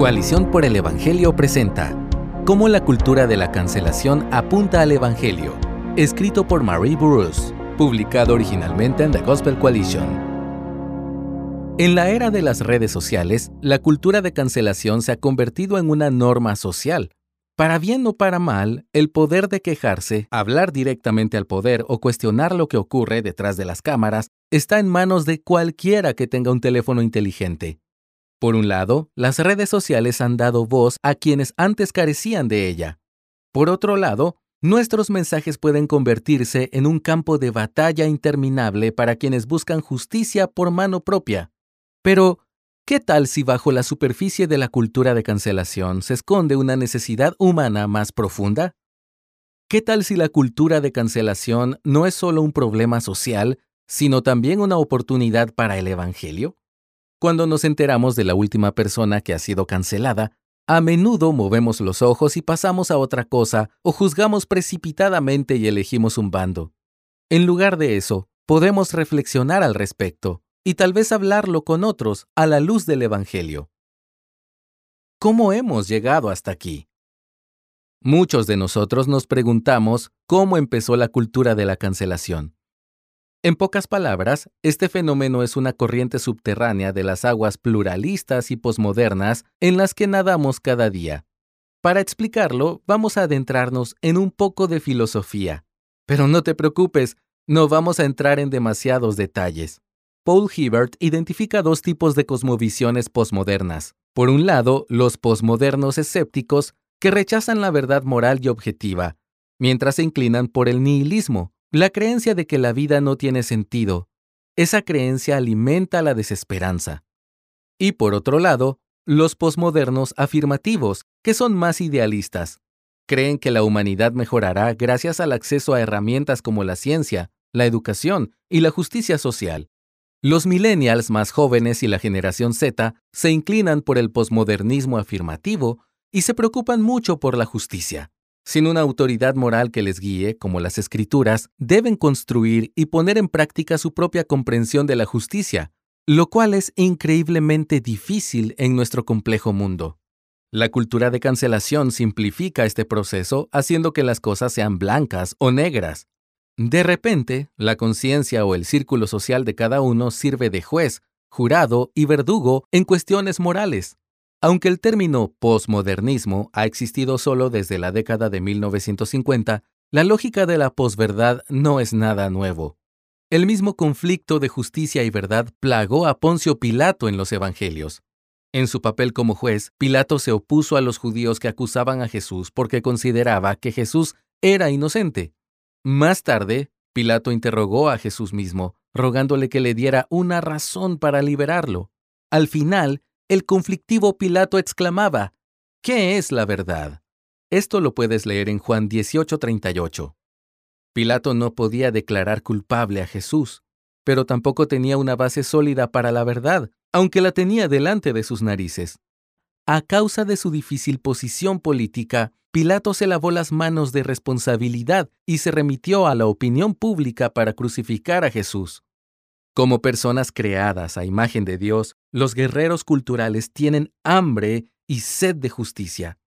Coalición por el Evangelio presenta Cómo la cultura de la cancelación apunta al Evangelio, escrito por Marie Burroughs, publicado originalmente en The Gospel Coalition. En la era de las redes sociales, la cultura de cancelación se ha convertido en una norma social. Para bien o para mal, el poder de quejarse, hablar directamente al poder o cuestionar lo que ocurre detrás de las cámaras está en manos de cualquiera que tenga un teléfono inteligente. Por un lado, las redes sociales han dado voz a quienes antes carecían de ella. Por otro lado, nuestros mensajes pueden convertirse en un campo de batalla interminable para quienes buscan justicia por mano propia. Pero, ¿qué tal si bajo la superficie de la cultura de cancelación se esconde una necesidad humana más profunda? ¿Qué tal si la cultura de cancelación no es solo un problema social, sino también una oportunidad para el Evangelio? Cuando nos enteramos de la última persona que ha sido cancelada, a menudo movemos los ojos y pasamos a otra cosa o juzgamos precipitadamente y elegimos un bando. En lugar de eso, podemos reflexionar al respecto y tal vez hablarlo con otros a la luz del Evangelio. ¿Cómo hemos llegado hasta aquí? Muchos de nosotros nos preguntamos cómo empezó la cultura de la cancelación. En pocas palabras, este fenómeno es una corriente subterránea de las aguas pluralistas y posmodernas en las que nadamos cada día. Para explicarlo, vamos a adentrarnos en un poco de filosofía. Pero no te preocupes, no vamos a entrar en demasiados detalles. Paul Hibbert identifica dos tipos de cosmovisiones posmodernas. Por un lado, los posmodernos escépticos, que rechazan la verdad moral y objetiva, mientras se inclinan por el nihilismo, la creencia de que la vida no tiene sentido. Esa creencia alimenta la desesperanza. Y por otro lado, los posmodernos afirmativos, que son más idealistas. Creen que la humanidad mejorará gracias al acceso a herramientas como la ciencia, la educación y la justicia social. Los millennials más jóvenes y la generación Z se inclinan por el posmodernismo afirmativo y se preocupan mucho por la justicia. Sin una autoridad moral que les guíe, como las escrituras, deben construir y poner en práctica su propia comprensión de la justicia, lo cual es increíblemente difícil en nuestro complejo mundo. La cultura de cancelación simplifica este proceso haciendo que las cosas sean blancas o negras. De repente, la conciencia o el círculo social de cada uno sirve de juez, jurado y verdugo en cuestiones morales. Aunque el término posmodernismo ha existido solo desde la década de 1950, la lógica de la posverdad no es nada nuevo. El mismo conflicto de justicia y verdad plagó a Poncio Pilato en los Evangelios. En su papel como juez, Pilato se opuso a los judíos que acusaban a Jesús porque consideraba que Jesús era inocente. Más tarde, Pilato interrogó a Jesús mismo, rogándole que le diera una razón para liberarlo. Al final, el conflictivo Pilato exclamaba, ¿Qué es la verdad? Esto lo puedes leer en Juan 18:38. Pilato no podía declarar culpable a Jesús, pero tampoco tenía una base sólida para la verdad, aunque la tenía delante de sus narices. A causa de su difícil posición política, Pilato se lavó las manos de responsabilidad y se remitió a la opinión pública para crucificar a Jesús. Como personas creadas a imagen de Dios, los guerreros culturales tienen hambre y sed de justicia.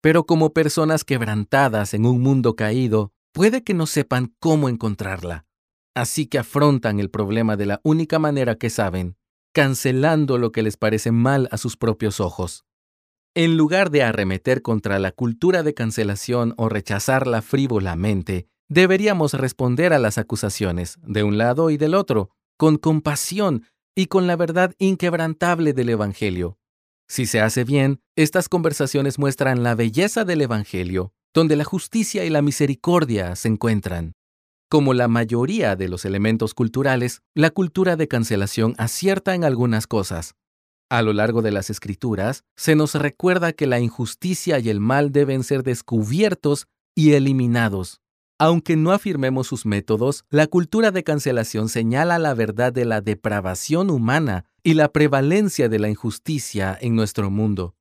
Pero como personas quebrantadas en un mundo caído, puede que no sepan cómo encontrarla. Así que afrontan el problema de la única manera que saben, cancelando lo que les parece mal a sus propios ojos. En lugar de arremeter contra la cultura de cancelación o rechazarla frívolamente, deberíamos responder a las acusaciones, de un lado y del otro, con compasión y con la verdad inquebrantable del Evangelio. Si se hace bien, estas conversaciones muestran la belleza del Evangelio, donde la justicia y la misericordia se encuentran. Como la mayoría de los elementos culturales, la cultura de cancelación acierta en algunas cosas. A lo largo de las escrituras, se nos recuerda que la injusticia y el mal deben ser descubiertos y eliminados. Aunque no afirmemos sus métodos, la cultura de cancelación señala la verdad de la depravación humana y la prevalencia de la injusticia en nuestro mundo.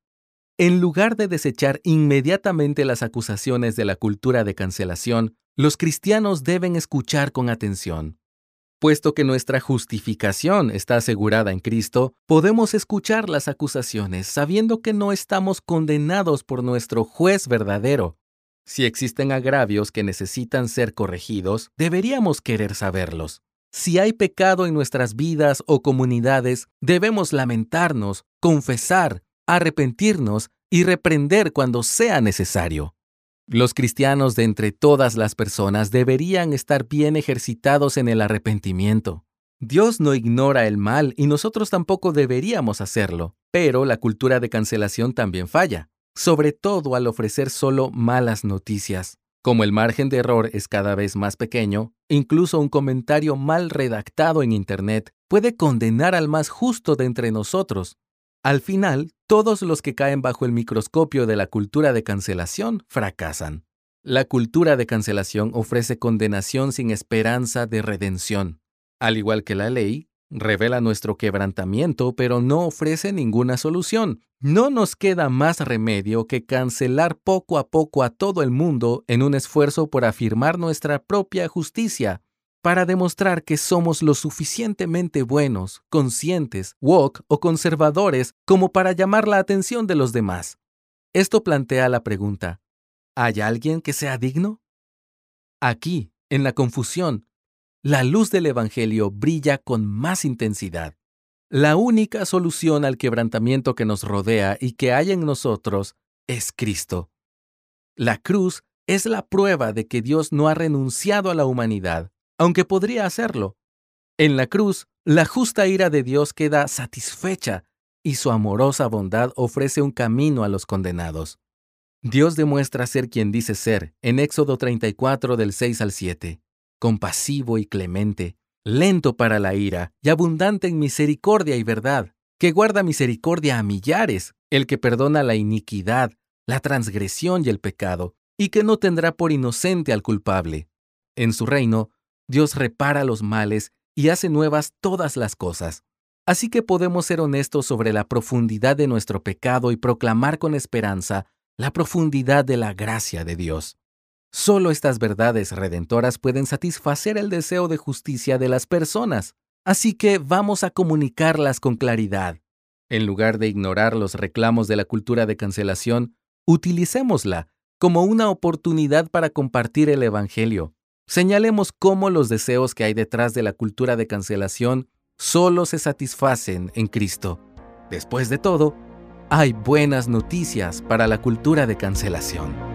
En lugar de desechar inmediatamente las acusaciones de la cultura de cancelación, los cristianos deben escuchar con atención. Puesto que nuestra justificación está asegurada en Cristo, podemos escuchar las acusaciones sabiendo que no estamos condenados por nuestro juez verdadero. Si existen agravios que necesitan ser corregidos, deberíamos querer saberlos. Si hay pecado en nuestras vidas o comunidades, debemos lamentarnos, confesar, arrepentirnos y reprender cuando sea necesario. Los cristianos de entre todas las personas deberían estar bien ejercitados en el arrepentimiento. Dios no ignora el mal y nosotros tampoco deberíamos hacerlo, pero la cultura de cancelación también falla, sobre todo al ofrecer solo malas noticias. Como el margen de error es cada vez más pequeño, incluso un comentario mal redactado en Internet puede condenar al más justo de entre nosotros. Al final, todos los que caen bajo el microscopio de la cultura de cancelación fracasan. La cultura de cancelación ofrece condenación sin esperanza de redención. Al igual que la ley, revela nuestro quebrantamiento, pero no ofrece ninguna solución. No nos queda más remedio que cancelar poco a poco a todo el mundo en un esfuerzo por afirmar nuestra propia justicia, para demostrar que somos lo suficientemente buenos, conscientes, woke o conservadores como para llamar la atención de los demás. Esto plantea la pregunta, ¿hay alguien que sea digno? Aquí, en la confusión, la luz del Evangelio brilla con más intensidad. La única solución al quebrantamiento que nos rodea y que hay en nosotros es Cristo. La cruz es la prueba de que Dios no ha renunciado a la humanidad, aunque podría hacerlo. En la cruz, la justa ira de Dios queda satisfecha y su amorosa bondad ofrece un camino a los condenados. Dios demuestra ser quien dice ser en Éxodo 34 del 6 al 7 compasivo y clemente, lento para la ira y abundante en misericordia y verdad, que guarda misericordia a millares, el que perdona la iniquidad, la transgresión y el pecado, y que no tendrá por inocente al culpable. En su reino, Dios repara los males y hace nuevas todas las cosas. Así que podemos ser honestos sobre la profundidad de nuestro pecado y proclamar con esperanza la profundidad de la gracia de Dios. Solo estas verdades redentoras pueden satisfacer el deseo de justicia de las personas, así que vamos a comunicarlas con claridad. En lugar de ignorar los reclamos de la cultura de cancelación, utilicémosla como una oportunidad para compartir el Evangelio. Señalemos cómo los deseos que hay detrás de la cultura de cancelación solo se satisfacen en Cristo. Después de todo, hay buenas noticias para la cultura de cancelación.